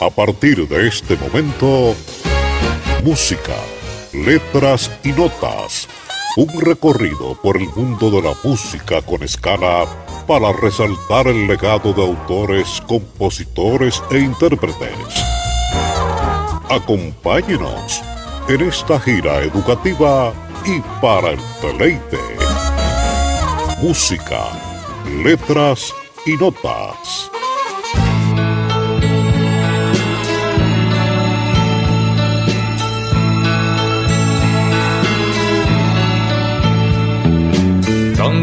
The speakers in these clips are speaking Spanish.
A partir de este momento, música, letras y notas. Un recorrido por el mundo de la música con escala para resaltar el legado de autores, compositores e intérpretes. Acompáñenos en esta gira educativa y para el deleite. Música, letras y notas.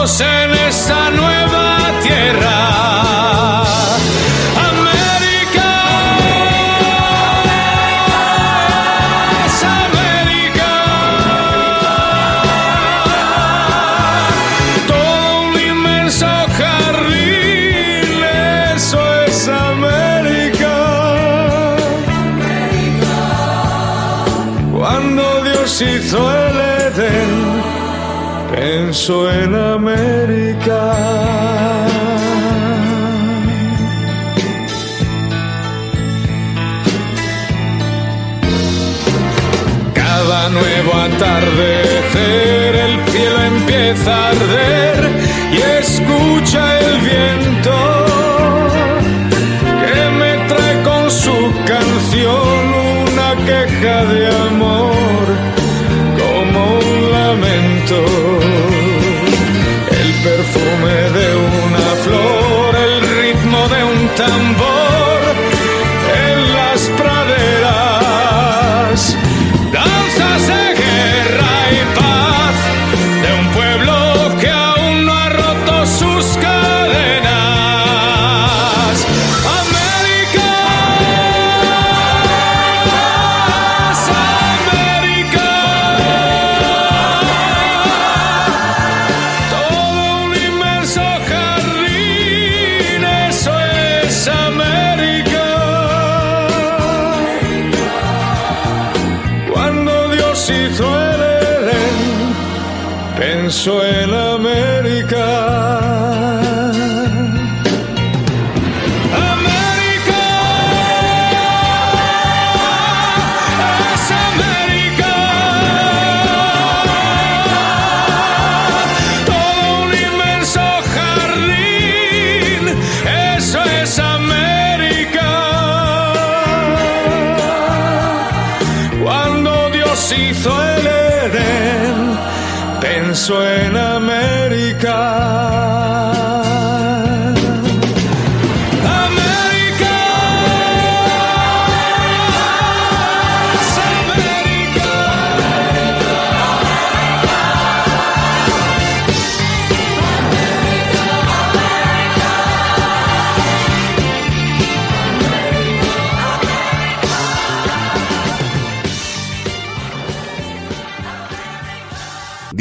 en Nuevo atardecer el cielo empieza a arder y escucha el viento que me trae con su canción una queja de amor como un lamento. Perfume de una flor, el ritmo de un tambor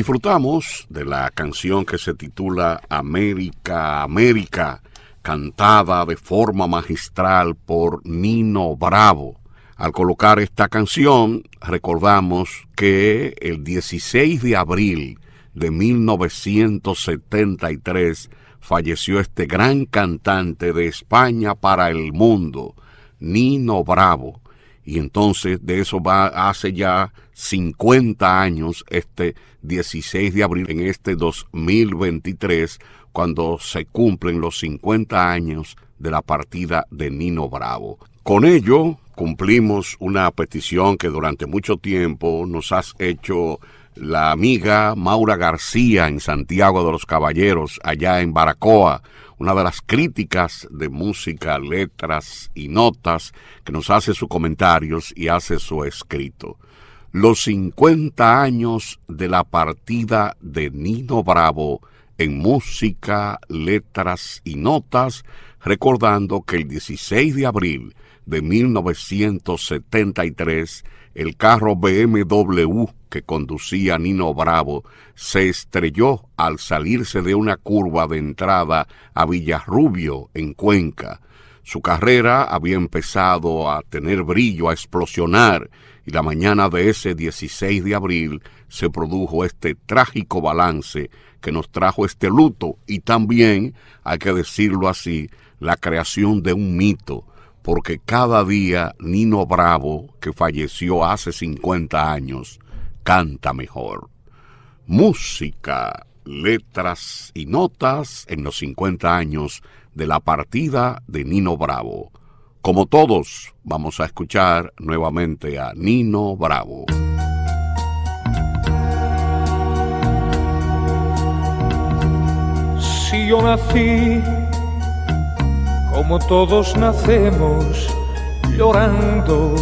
Disfrutamos de la canción que se titula América, América, cantada de forma magistral por Nino Bravo. Al colocar esta canción, recordamos que el 16 de abril de 1973 falleció este gran cantante de España para el mundo, Nino Bravo. Y entonces de eso va hace ya 50 años, este 16 de abril, en este 2023, cuando se cumplen los 50 años de la partida de Nino Bravo. Con ello cumplimos una petición que durante mucho tiempo nos has hecho la amiga Maura García en Santiago de los Caballeros, allá en Baracoa, una de las críticas de música, letras y notas que nos hace sus comentarios y hace su escrito. Los 50 años de la partida de Nino Bravo en música, letras y notas, recordando que el 16 de abril de 1973, el carro BMW que conducía Nino Bravo se estrelló al salirse de una curva de entrada a Villarrubio, en Cuenca. Su carrera había empezado a tener brillo, a explosionar, y la mañana de ese 16 de abril se produjo este trágico balance que nos trajo este luto y también, hay que decirlo así, la creación de un mito, porque cada día Nino Bravo, que falleció hace 50 años, canta mejor. Música, letras y notas en los 50 años de la partida de Nino Bravo. Como todos, vamos a escuchar nuevamente a Nino Bravo. Si yo nací como todos nacemos, llorando,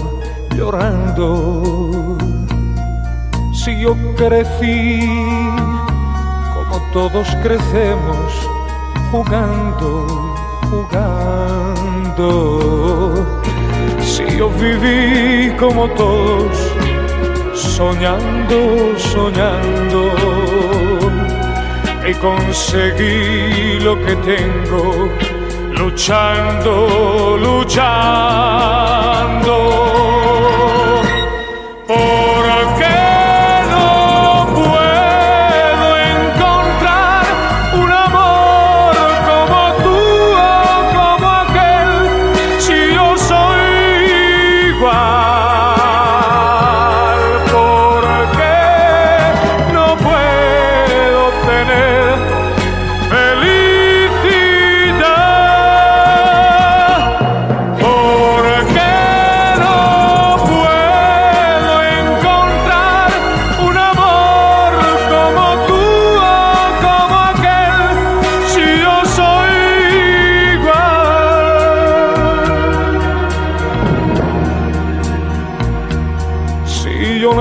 llorando. Si yo crecí como todos crecemos, jugando, jugando. Si yo viví como todos, soñando, soñando. Y conseguí lo que tengo luchando, luchando.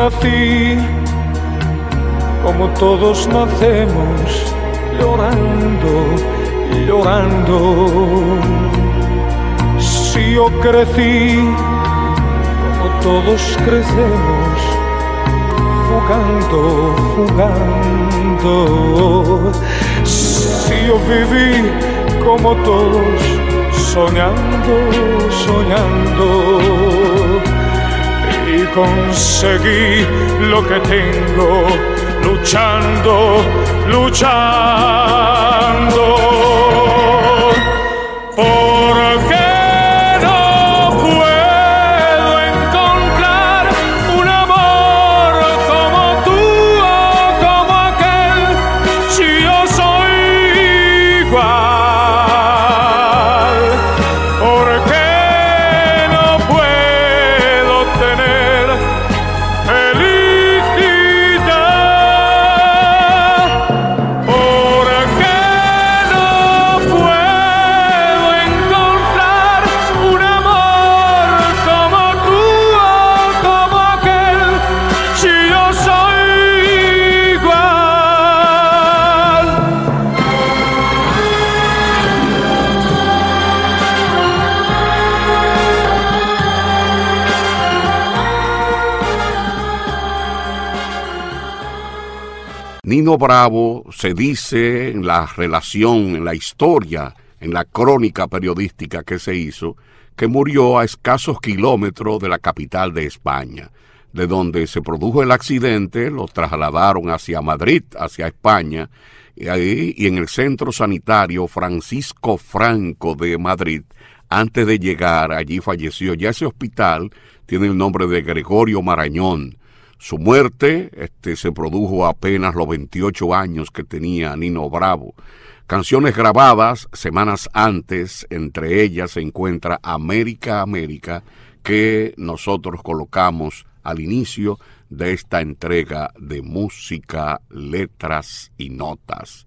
nací, como todos nacemos, llorando, llorando. Si yo crecí, como todos crecemos, jugando, jugando. Si yo viví, como todos, soñando, soñando. Conseguí lo que tengo luchando, luchando. Nino Bravo se dice en la relación, en la historia, en la crónica periodística que se hizo, que murió a escasos kilómetros de la capital de España. De donde se produjo el accidente, lo trasladaron hacia Madrid, hacia España, y ahí y en el centro sanitario Francisco Franco de Madrid, antes de llegar allí falleció. Ya ese hospital tiene el nombre de Gregorio Marañón su muerte este, se produjo apenas los 28 años que tenía Nino Bravo. Canciones grabadas semanas antes, entre ellas se encuentra América América, que nosotros colocamos al inicio de esta entrega de música, letras y notas.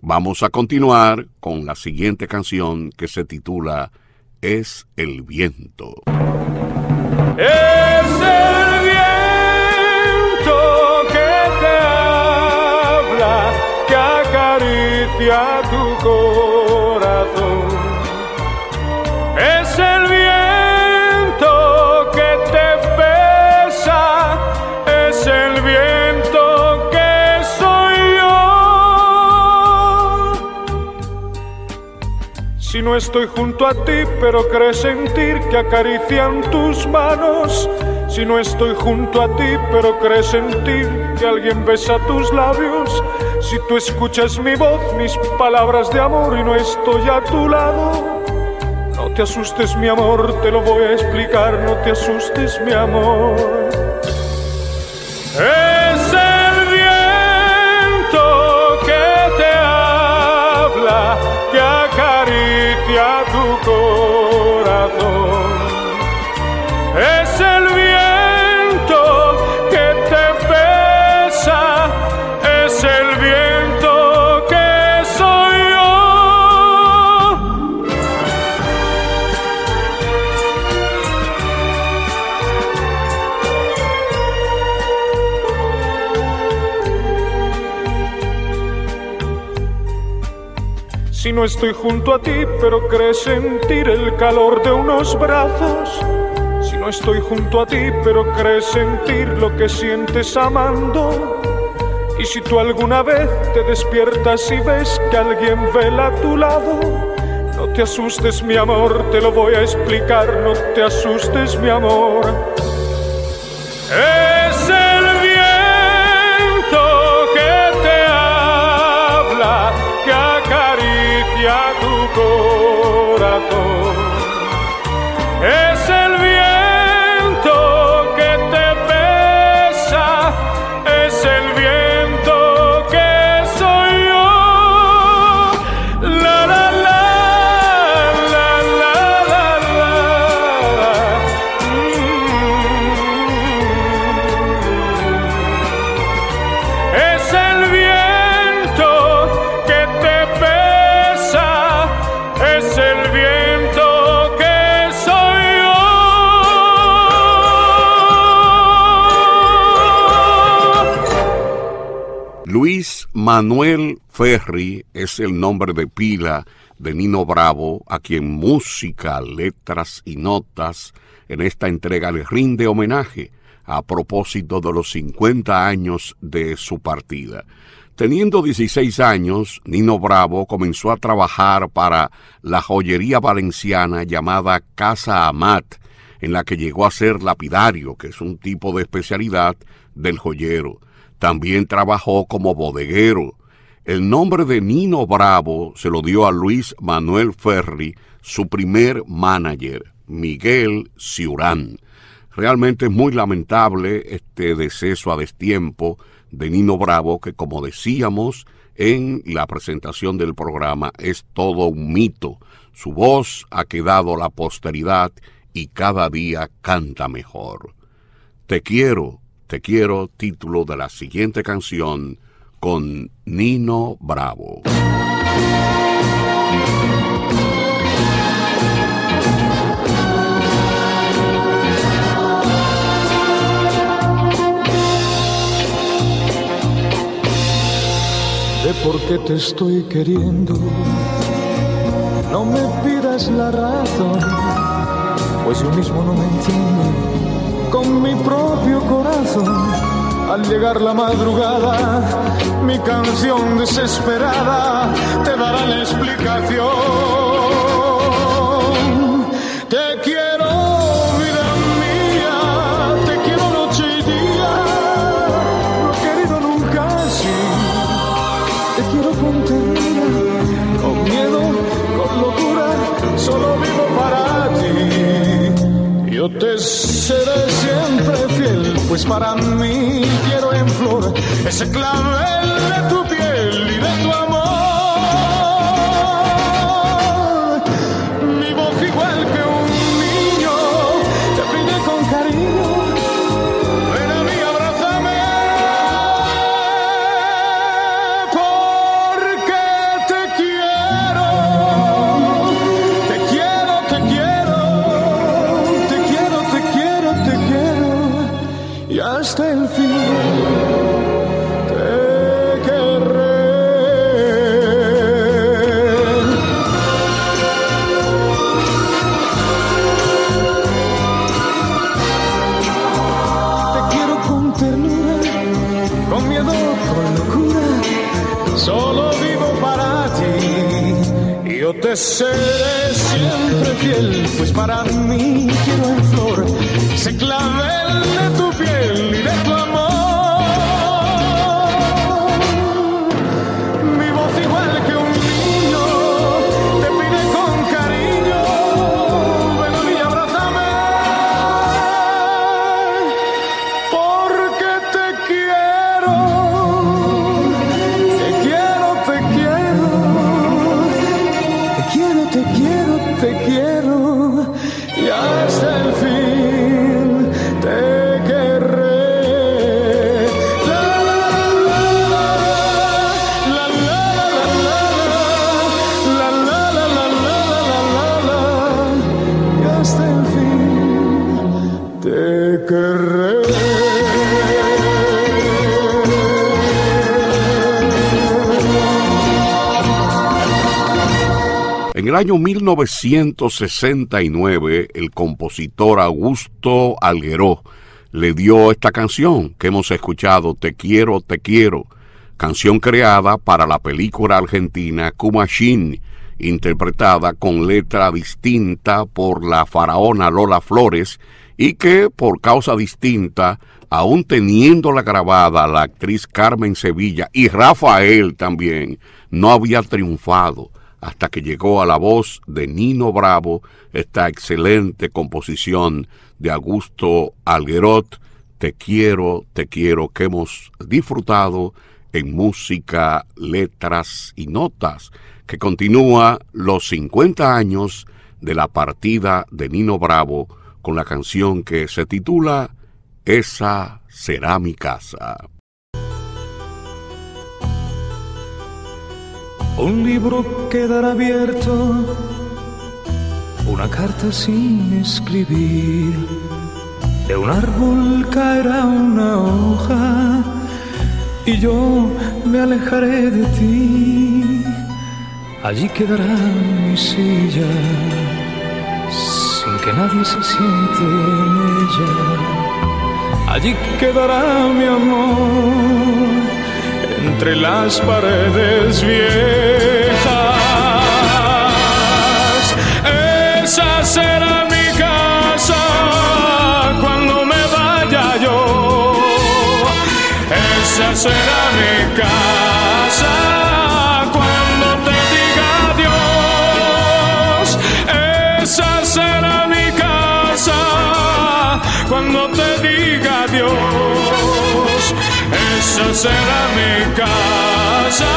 Vamos a continuar con la siguiente canción que se titula Es el viento. que acaricia acaricia tu corazón. Es el Si no estoy junto a ti, pero crees sentir que acarician tus manos, si no estoy junto a ti, pero crees sentir que alguien besa tus labios. Si tú escuchas mi voz, mis palabras de amor y no estoy a tu lado. No te asustes mi amor, te lo voy a explicar, no te asustes mi amor. Es no estoy junto a ti, pero crees sentir el calor de unos brazos. Si no estoy junto a ti, pero crees sentir lo que sientes amando. Y si tú alguna vez te despiertas y ves que alguien vela a tu lado, no te asustes mi amor, te lo voy a explicar, no te asustes mi amor. Tu Manuel Ferri es el nombre de pila de Nino Bravo, a quien música, letras y notas en esta entrega le rinde homenaje a propósito de los 50 años de su partida. Teniendo 16 años, Nino Bravo comenzó a trabajar para la joyería valenciana llamada Casa Amat, en la que llegó a ser lapidario, que es un tipo de especialidad del joyero. También trabajó como bodeguero. El nombre de Nino Bravo se lo dio a Luis Manuel Ferri, su primer manager, Miguel Ciurán. Realmente es muy lamentable este deceso a destiempo de Nino Bravo, que como decíamos en la presentación del programa, es todo un mito. Su voz ha quedado a la posteridad y cada día canta mejor. Te quiero, te quiero, título de la siguiente canción con Nino Bravo. de por qué te estoy queriendo. No me pidas la razón, pues yo mismo no me entiendo con mi propio corazón. Al llegar la madrugada, mi canción desesperada te dará la explicación. Seré siempre fiel, pues para mí quiero en flor ese clavel de tu año 1969, el compositor Augusto Algueró le dio esta canción que hemos escuchado, Te quiero, te quiero, canción creada para la película argentina Kumashín, interpretada con letra distinta por la faraona Lola Flores y que por causa distinta, aún teniéndola grabada la actriz Carmen Sevilla y Rafael también, no había triunfado hasta que llegó a la voz de Nino Bravo esta excelente composición de Augusto Alguerot, Te quiero, te quiero, que hemos disfrutado en música, letras y notas, que continúa los 50 años de la partida de Nino Bravo con la canción que se titula Esa será mi casa. Un libro quedará abierto, una carta sin escribir. De un árbol caerá una hoja y yo me alejaré de ti. Allí quedará mi silla sin que nadie se siente en ella. Allí quedará mi amor entre las paredes viejas. Esa será mi casa cuando me vaya yo. Esa será mi casa. Será mi casa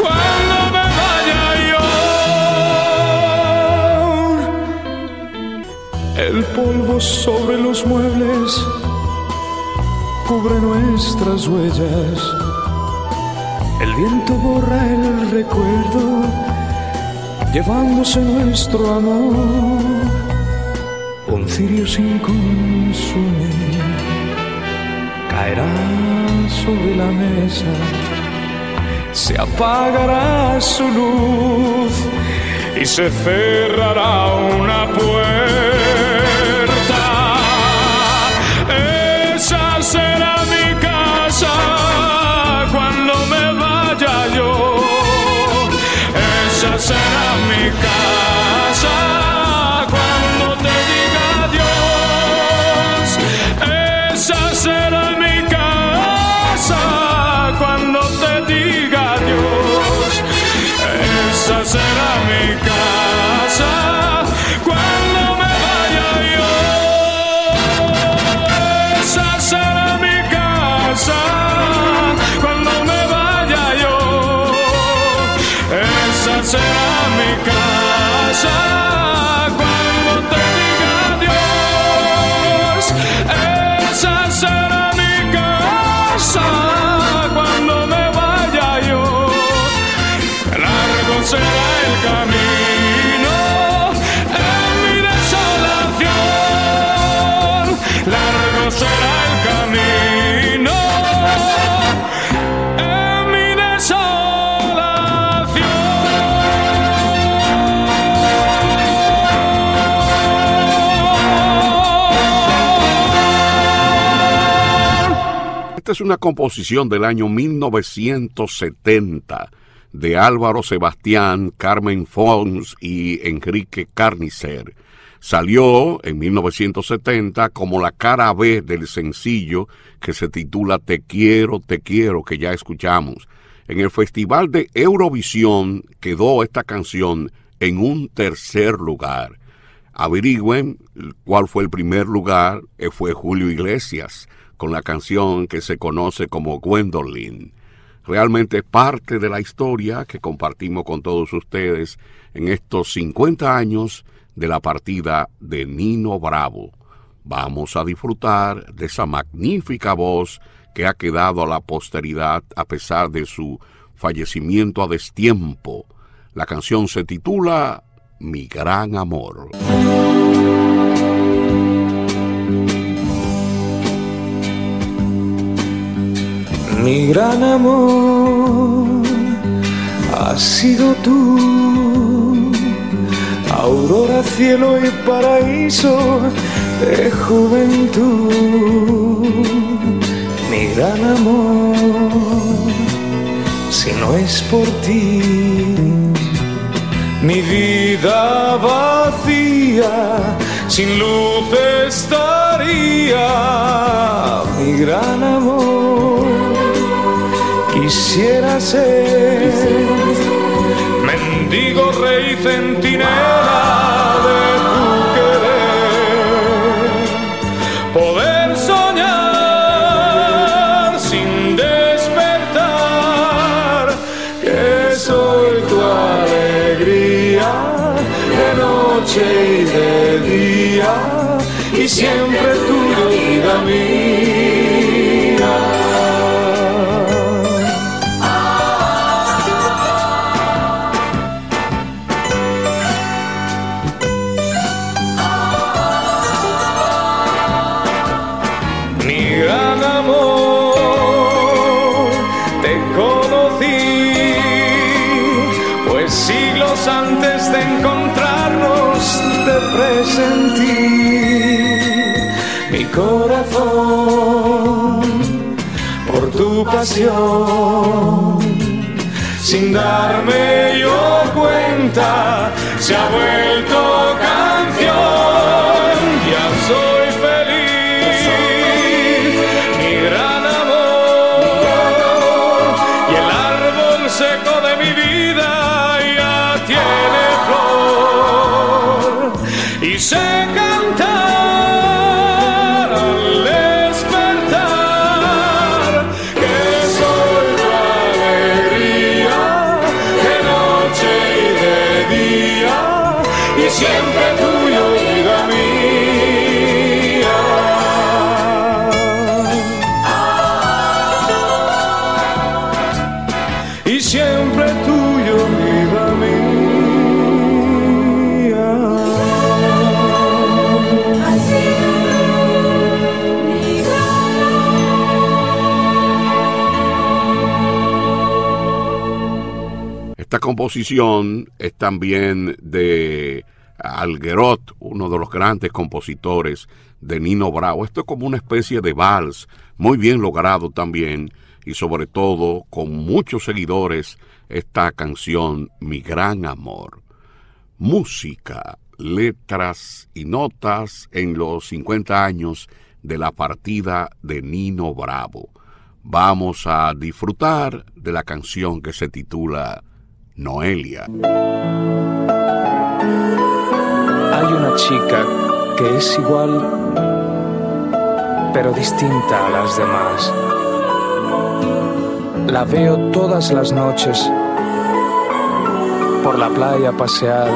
cuando me vaya yo. El polvo sobre los muebles cubre nuestras huellas. El viento borra el recuerdo, llevándose nuestro amor. Un cirio sin consumir caerá sobre la mesa, se apagará su luz y se cerrará una puerta. Esa es una composición del año 1970 de Álvaro Sebastián, Carmen Fons y Enrique Carnicer. Salió en 1970 como la cara B del sencillo que se titula Te quiero, te quiero, que ya escuchamos. En el Festival de Eurovisión quedó esta canción en un tercer lugar. Averigüen cuál fue el primer lugar, eh, fue Julio Iglesias, con la canción que se conoce como Gwendolyn. Realmente parte de la historia que compartimos con todos ustedes en estos 50 años de la partida de Nino Bravo. Vamos a disfrutar de esa magnífica voz que ha quedado a la posteridad a pesar de su fallecimiento a destiempo. La canción se titula Mi gran amor. Mi gran amor ha sido tú aurora, cielo y paraíso de juventud. Mi gran amor, si no es por ti, mi vida vacía, sin luz estaría. Mi gran amor, quisiera ser mendigo rey centinela de tu querer, poder soñar sin despertar, que soy tu alegría de noche y de día, y siempre Sin darme yo cuenta, se ha vuelto Esta composición es también de Alguerot, uno de los grandes compositores de Nino Bravo. Esto es como una especie de vals, muy bien logrado también, y sobre todo con muchos seguidores, esta canción Mi Gran Amor. Música, letras y notas en los 50 años de la partida de Nino Bravo. Vamos a disfrutar de la canción que se titula Noelia. Hay una chica que es igual, pero distinta a las demás. La veo todas las noches por la playa pasear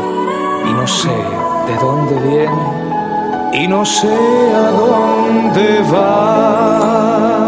y no sé de dónde viene y no sé a dónde va.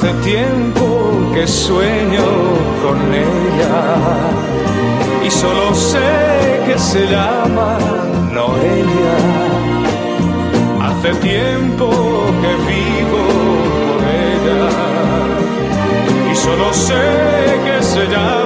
Hace tiempo que sueño con ella y solo sé que se llama Noelia. Hace tiempo que vivo por ella y solo sé que se llama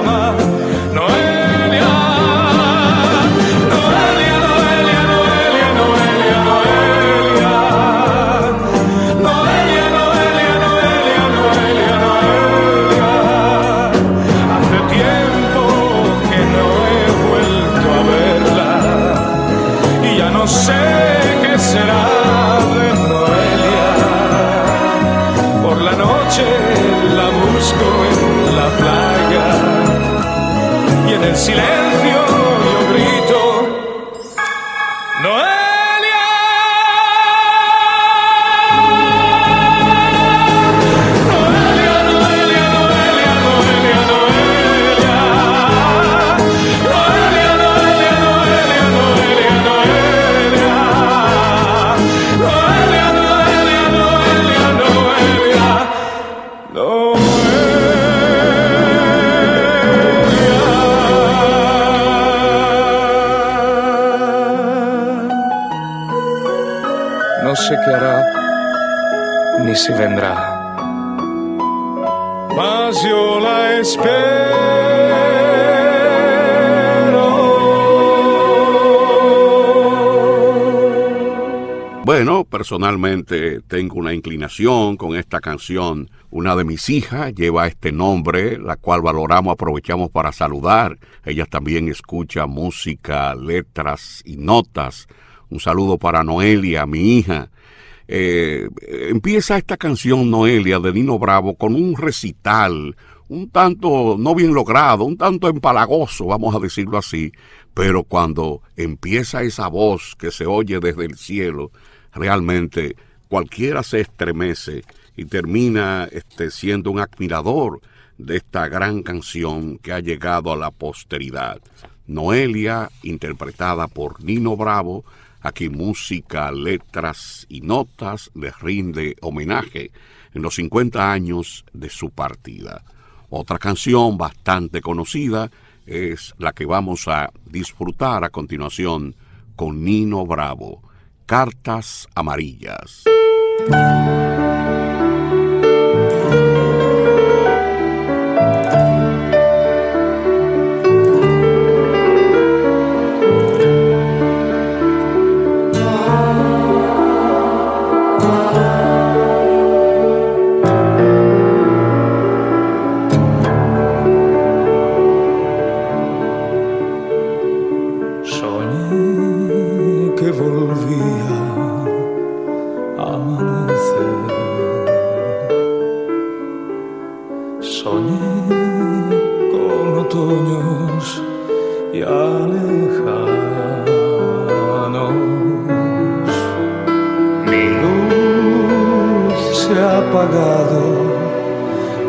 espero. Bueno, personalmente tengo una inclinación con esta canción. Una de mis hijas lleva este nombre, la cual valoramos, aprovechamos para saludar. Ella también escucha música, letras y notas. Un saludo para Noelia, mi hija. Eh, empieza esta canción Noelia de Nino Bravo con un recital un tanto no bien logrado, un tanto empalagoso, vamos a decirlo así, pero cuando empieza esa voz que se oye desde el cielo, realmente cualquiera se estremece y termina este, siendo un admirador de esta gran canción que ha llegado a la posteridad. Noelia, interpretada por Nino Bravo, Aquí música, letras y notas le rinde homenaje en los 50 años de su partida. Otra canción bastante conocida es la que vamos a disfrutar a continuación con Nino Bravo, Cartas Amarillas. Apagado,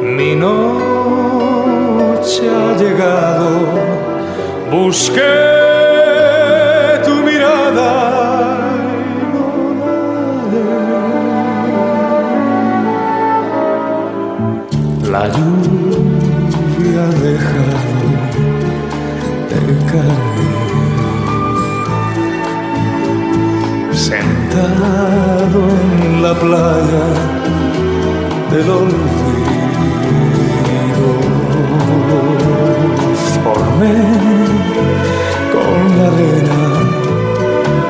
mi noche ha llegado. Busqué tu mirada la. La lluvia ha dejado de caer. Sentado en la playa del olvido. Formé con la arena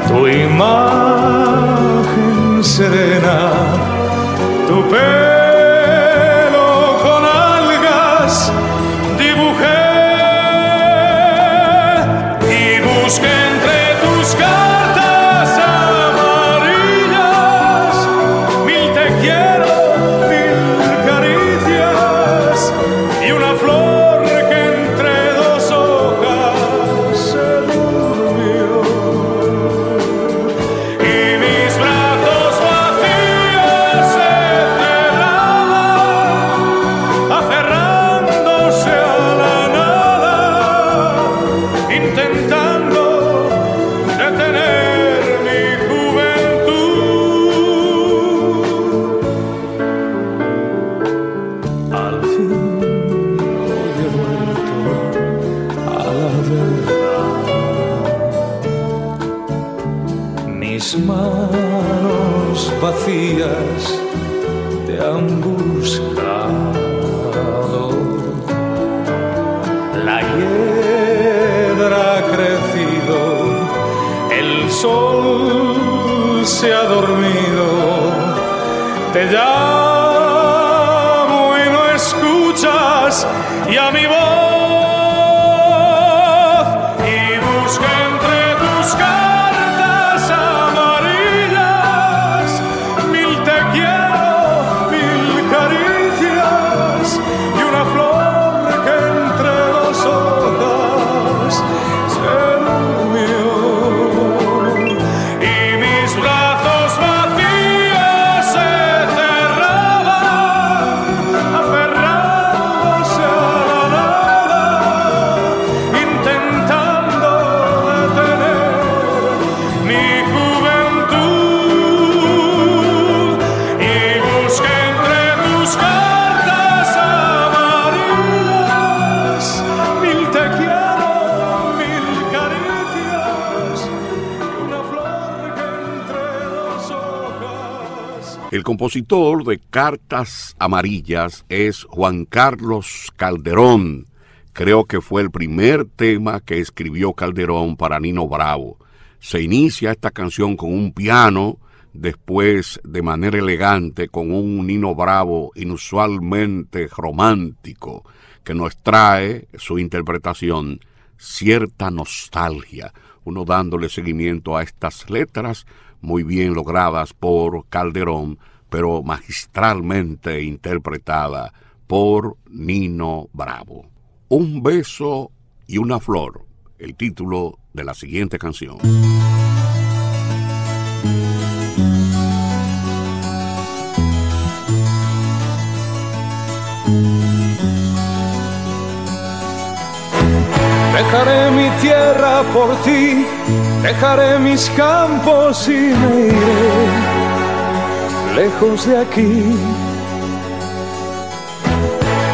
tu imagen serena, tu pelo se ha dormido, te llamo y no escuchas y a mi voz El compositor de Cartas Amarillas es Juan Carlos Calderón. Creo que fue el primer tema que escribió Calderón para Nino Bravo. Se inicia esta canción con un piano, después de manera elegante con un Nino Bravo inusualmente romántico, que nos trae su interpretación cierta nostalgia, uno dándole seguimiento a estas letras muy bien logradas por Calderón, pero magistralmente interpretada por Nino Bravo. Un beso y una flor, el título de la siguiente canción. Dejaré mi tierra por ti, dejaré mis campos y me iré lejos de aquí.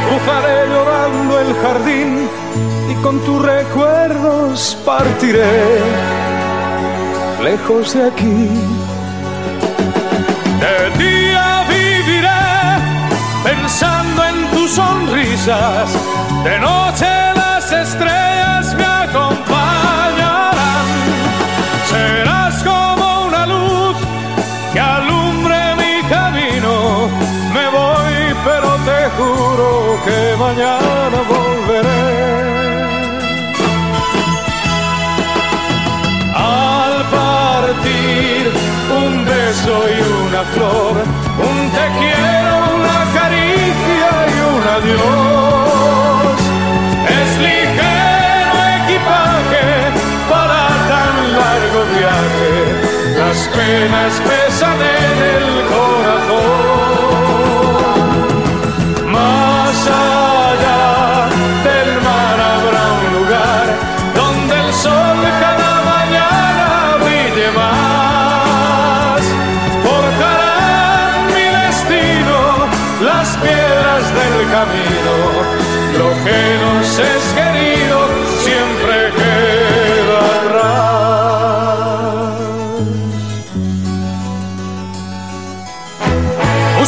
Cruzaré llorando el jardín y con tus recuerdos partiré lejos de aquí. De día viviré pensando en tus sonrisas, de noche las estrellas que mañana volveré. Al partir, un beso y una flor, un te quiero, una caricia y un adiós. Es ligero equipaje para tan largo viaje las penas pesan en el corazón.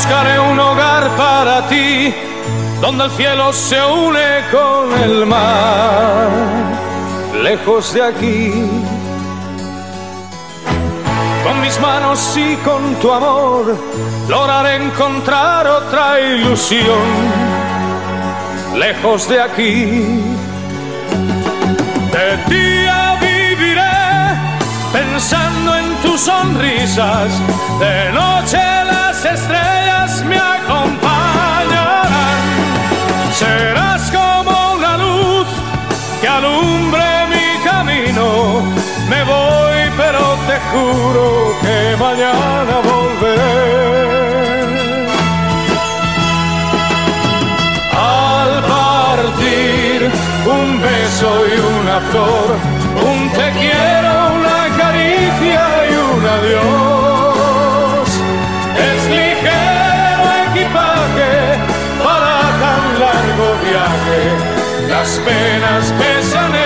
Buscaré un hogar para ti, donde el cielo se une con el mar, lejos de aquí. Con mis manos y con tu amor, lograré encontrar otra ilusión, lejos de aquí. De día viviré pensando en tus sonrisas, de noche las estrellas me acompañarán. Serás como una luz que alumbre mi camino. Me voy, pero te juro que mañana volveré. Al partir, un beso y una flor, y un adiós. Es para tan largo viaje. Las penas pesan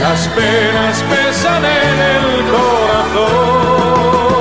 las penas pesan en el corazón.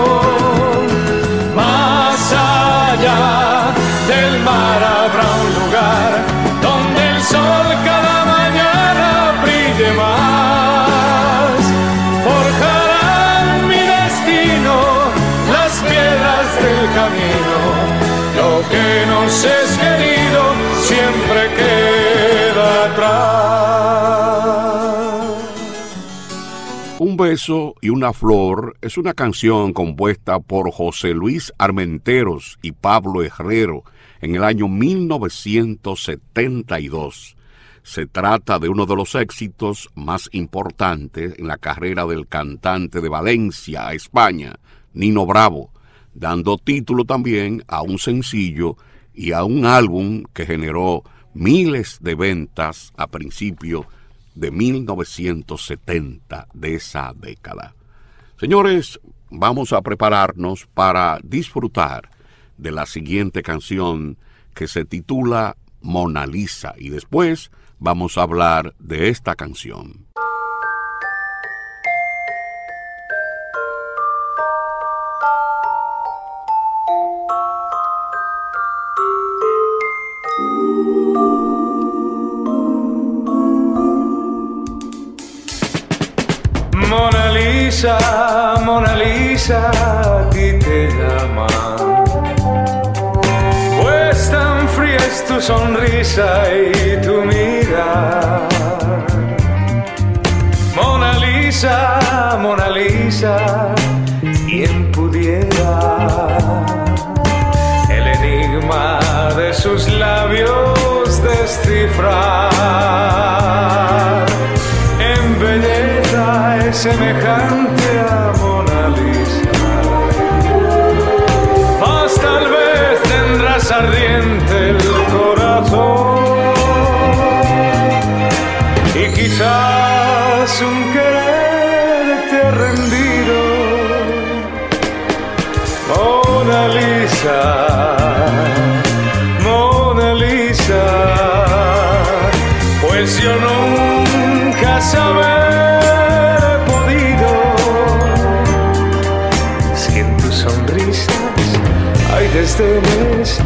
Beso y una flor es una canción compuesta por José Luis Armenteros y Pablo Herrero en el año 1972. Se trata de uno de los éxitos más importantes en la carrera del cantante de Valencia, España, Nino Bravo, dando título también a un sencillo y a un álbum que generó miles de ventas a principio de 1970 de esa década. Señores, vamos a prepararnos para disfrutar de la siguiente canción que se titula Mona Lisa y después vamos a hablar de esta canción. Lisa, Mona Lisa, a ti te llaman. Pues tan fría es tu sonrisa y tu mirada. Mona Lisa, Mona Lisa, quien pudiera el enigma de sus labios descifrar. En belleza es semejante hay desdenes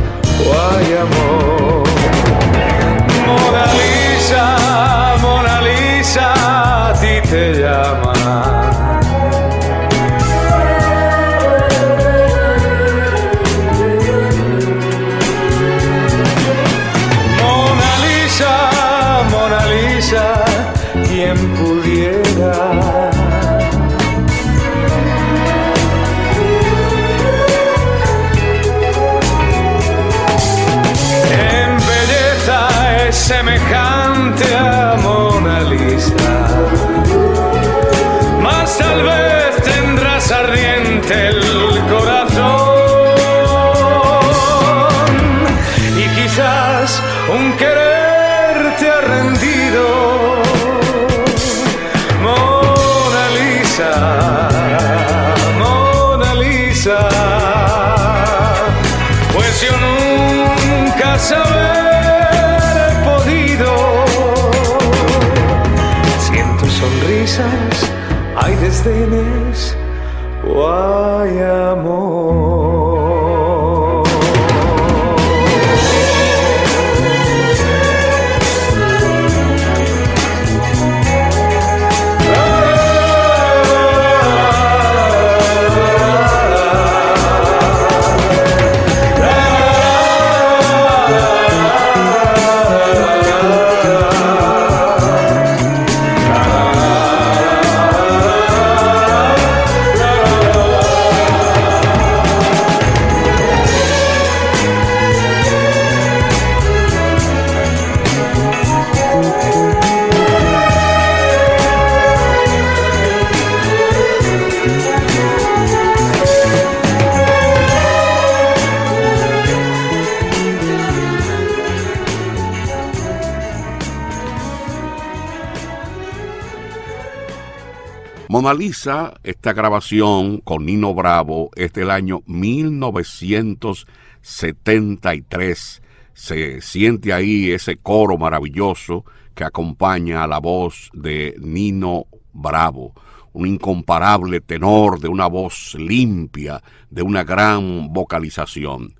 o yo nunca saber he podido si en tus sonrisas hay desdenes o hay amor. Mona Lisa, esta grabación con Nino Bravo es del año 1973. Se siente ahí ese coro maravilloso que acompaña a la voz de Nino Bravo, un incomparable tenor de una voz limpia, de una gran vocalización.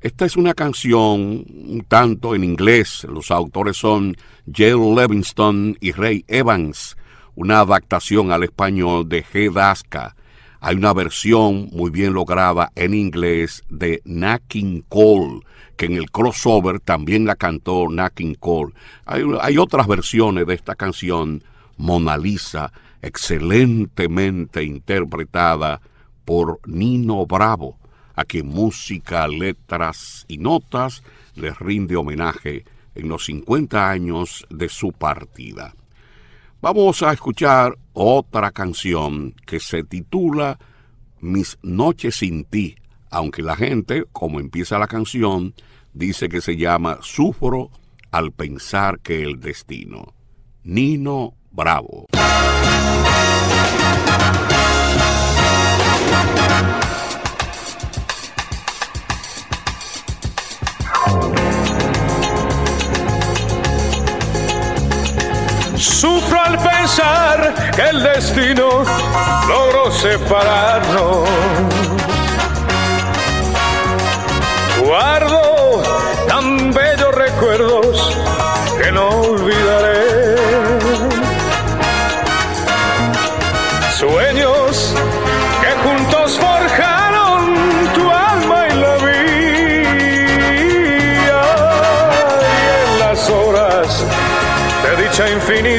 Esta es una canción un tanto en inglés. Los autores son Jill Levingston y Ray Evans, una adaptación al español de G. Daska. Hay una versión muy bien lograda en inglés de Nat King Cole, que en el crossover también la cantó Nat King Cole. Hay, hay otras versiones de esta canción, Mona Lisa, excelentemente interpretada por Nino Bravo, a quien música, letras y notas les rinde homenaje en los 50 años de su partida. Vamos a escuchar otra canción que se titula Mis noches sin ti, aunque la gente, como empieza la canción, dice que se llama Sufro al pensar que el destino. Nino Bravo. Sufro al pensar que el destino logró separarnos. Guardo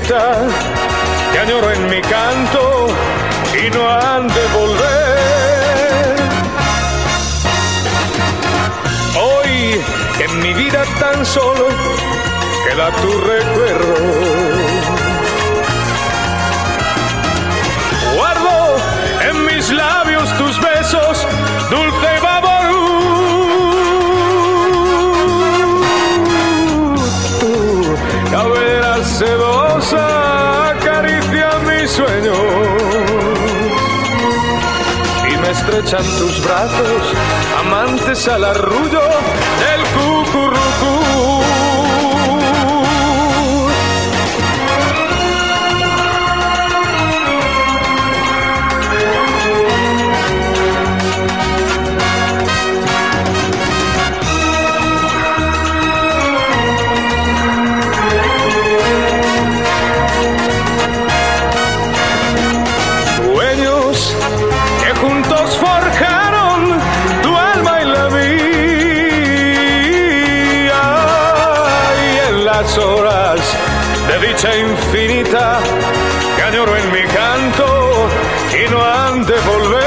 infinita que añoro en mi canto y no han de volver. Hoy en mi vida tan solo queda tu recuerdo. Acaricia mi sueño y me estrechan tus brazos, amantes al arrullo del cucurrucú. Dicha infinita que añoro en mi canto y no han de volver.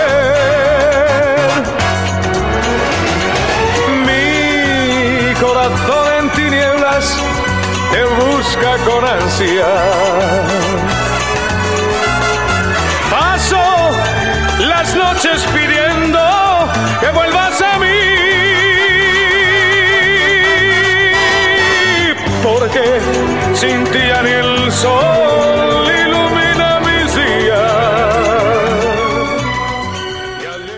Mi corazón en tinieblas te busca con ansia. El sol ilumina mis días.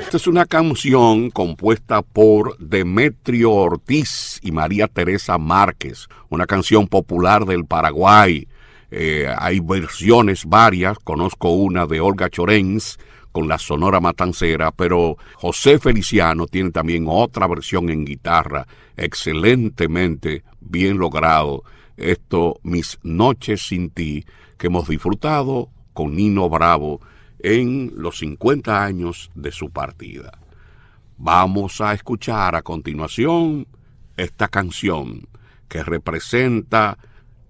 Esta es una canción compuesta por Demetrio Ortiz y María Teresa Márquez, una canción popular del Paraguay. Eh, hay versiones varias, conozco una de Olga Chorens con la Sonora Matancera, pero José Feliciano tiene también otra versión en guitarra, excelentemente bien logrado. Esto, Mis Noches sin ti, que hemos disfrutado con Nino Bravo en los 50 años de su partida. Vamos a escuchar a continuación esta canción que representa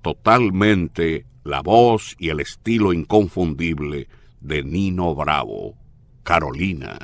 totalmente la voz y el estilo inconfundible de Nino Bravo, Carolina.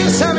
Jason.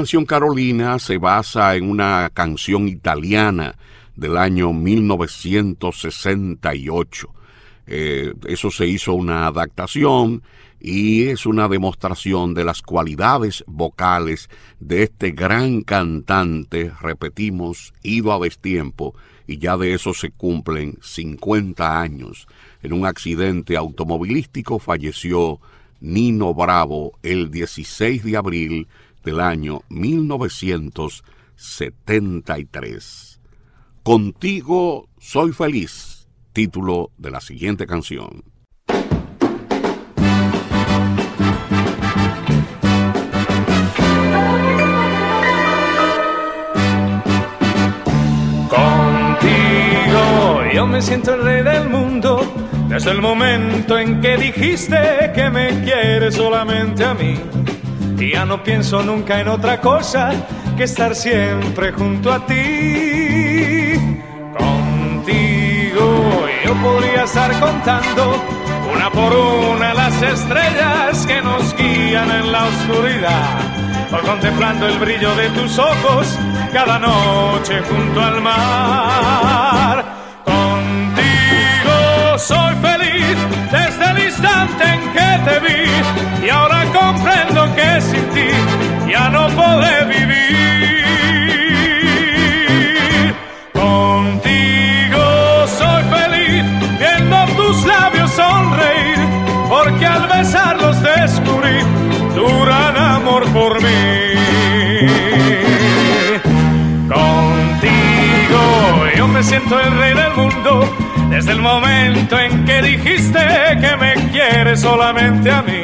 Canción Carolina se basa en una canción italiana del año 1968. Eh, eso se hizo una adaptación y es una demostración de las cualidades vocales de este gran cantante, repetimos, ido a destiempo, y ya de eso se cumplen 50 años. En un accidente automovilístico falleció Nino Bravo el 16 de abril del año 1973. Contigo soy feliz, título de la siguiente canción. Contigo yo me siento el rey del mundo desde el momento en que dijiste que me quieres solamente a mí. Ya no pienso nunca en otra cosa que estar siempre junto a ti. Contigo yo podría estar contando una por una las estrellas que nos guían en la oscuridad. O contemplando el brillo de tus ojos cada noche junto al mar soy feliz desde el instante en que te vi y ahora comprendo que sin ti ya no podré vivir. Contigo soy feliz viendo tus labios sonreír porque al besarlos descubrí tu gran amor por mí. Contigo yo me siento el rey del mundo desde el momento en que dijiste que me quieres solamente a mí.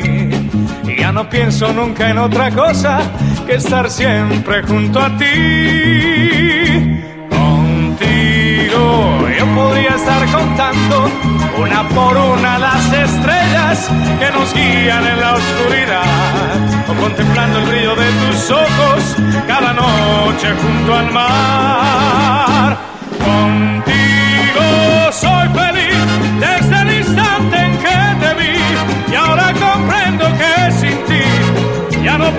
No pienso nunca en otra cosa que estar siempre junto a ti. Contigo yo podría estar contando una por una las estrellas que nos guían en la oscuridad. O contemplando el brillo de tus ojos cada noche junto al mar.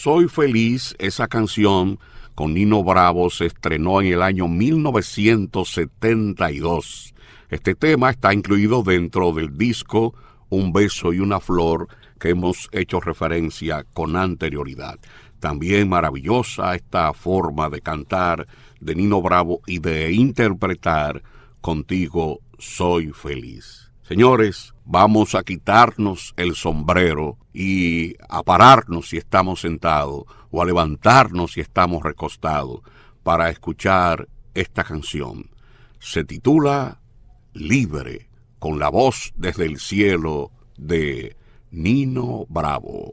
soy feliz, esa canción con Nino Bravo se estrenó en el año 1972. Este tema está incluido dentro del disco Un beso y una flor que hemos hecho referencia con anterioridad. También maravillosa esta forma de cantar de Nino Bravo y de interpretar Contigo soy feliz. Señores, vamos a quitarnos el sombrero y a pararnos si estamos sentados o a levantarnos si estamos recostados para escuchar esta canción. Se titula Libre, con la voz desde el cielo de Nino Bravo.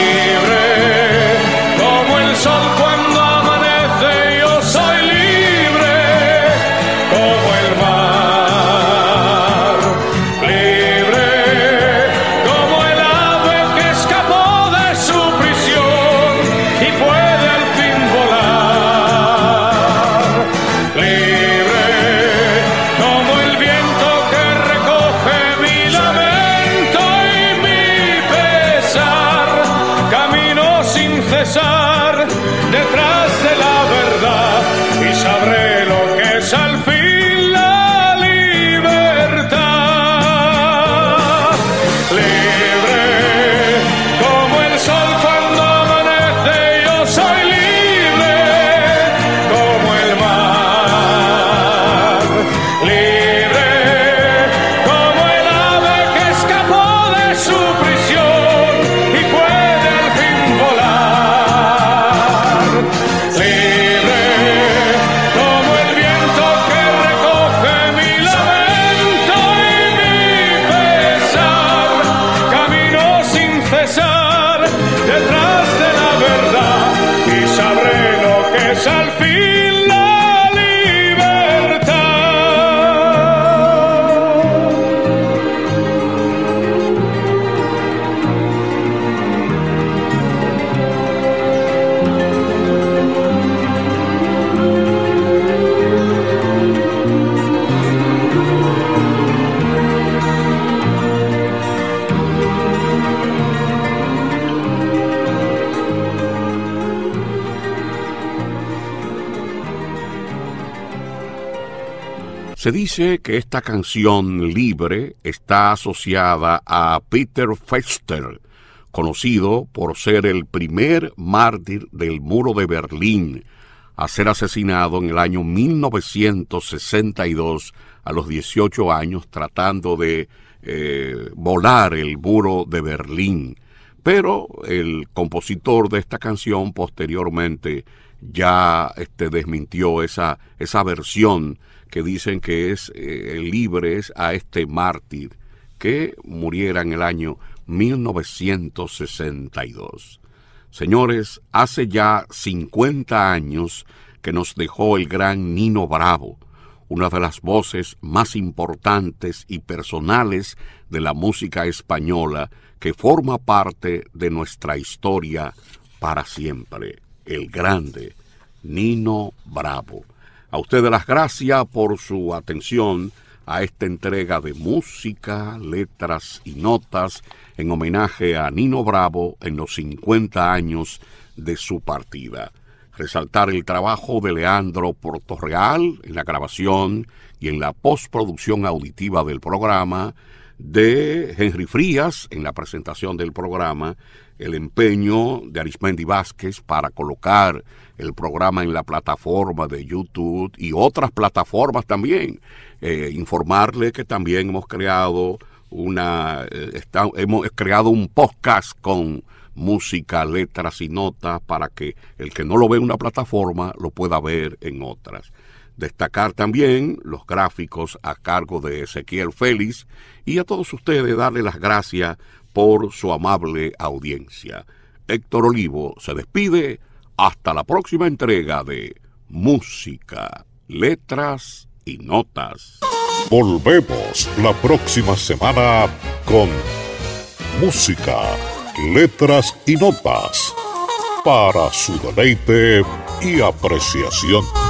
Libre sin Se dice que esta canción libre está asociada a Peter Fester, conocido por ser el primer mártir del muro de Berlín, a ser asesinado en el año 1962 a los 18 años tratando de eh, volar el muro de Berlín. Pero el compositor de esta canción posteriormente ya este, desmintió esa, esa versión que dicen que es eh, libre es a este mártir que muriera en el año 1962. Señores, hace ya 50 años que nos dejó el gran Nino Bravo, una de las voces más importantes y personales de la música española que forma parte de nuestra historia para siempre, el grande Nino Bravo. A ustedes las gracias por su atención a esta entrega de música, letras y notas en homenaje a Nino Bravo en los 50 años de su partida. Resaltar el trabajo de Leandro Portorreal en la grabación y en la postproducción auditiva del programa, de Henry Frías en la presentación del programa, el empeño de Arismendi Vázquez para colocar el programa en la plataforma de YouTube y otras plataformas también. Eh, informarle que también hemos creado una eh, hemos creado un podcast con música, letras y notas para que el que no lo ve en una plataforma lo pueda ver en otras. Destacar también los gráficos a cargo de Ezequiel Félix y a todos ustedes darle las gracias por su amable audiencia. Héctor Olivo se despide hasta la próxima entrega de Música, Letras y Notas. Volvemos la próxima semana con música, letras y notas para su deleite y apreciación.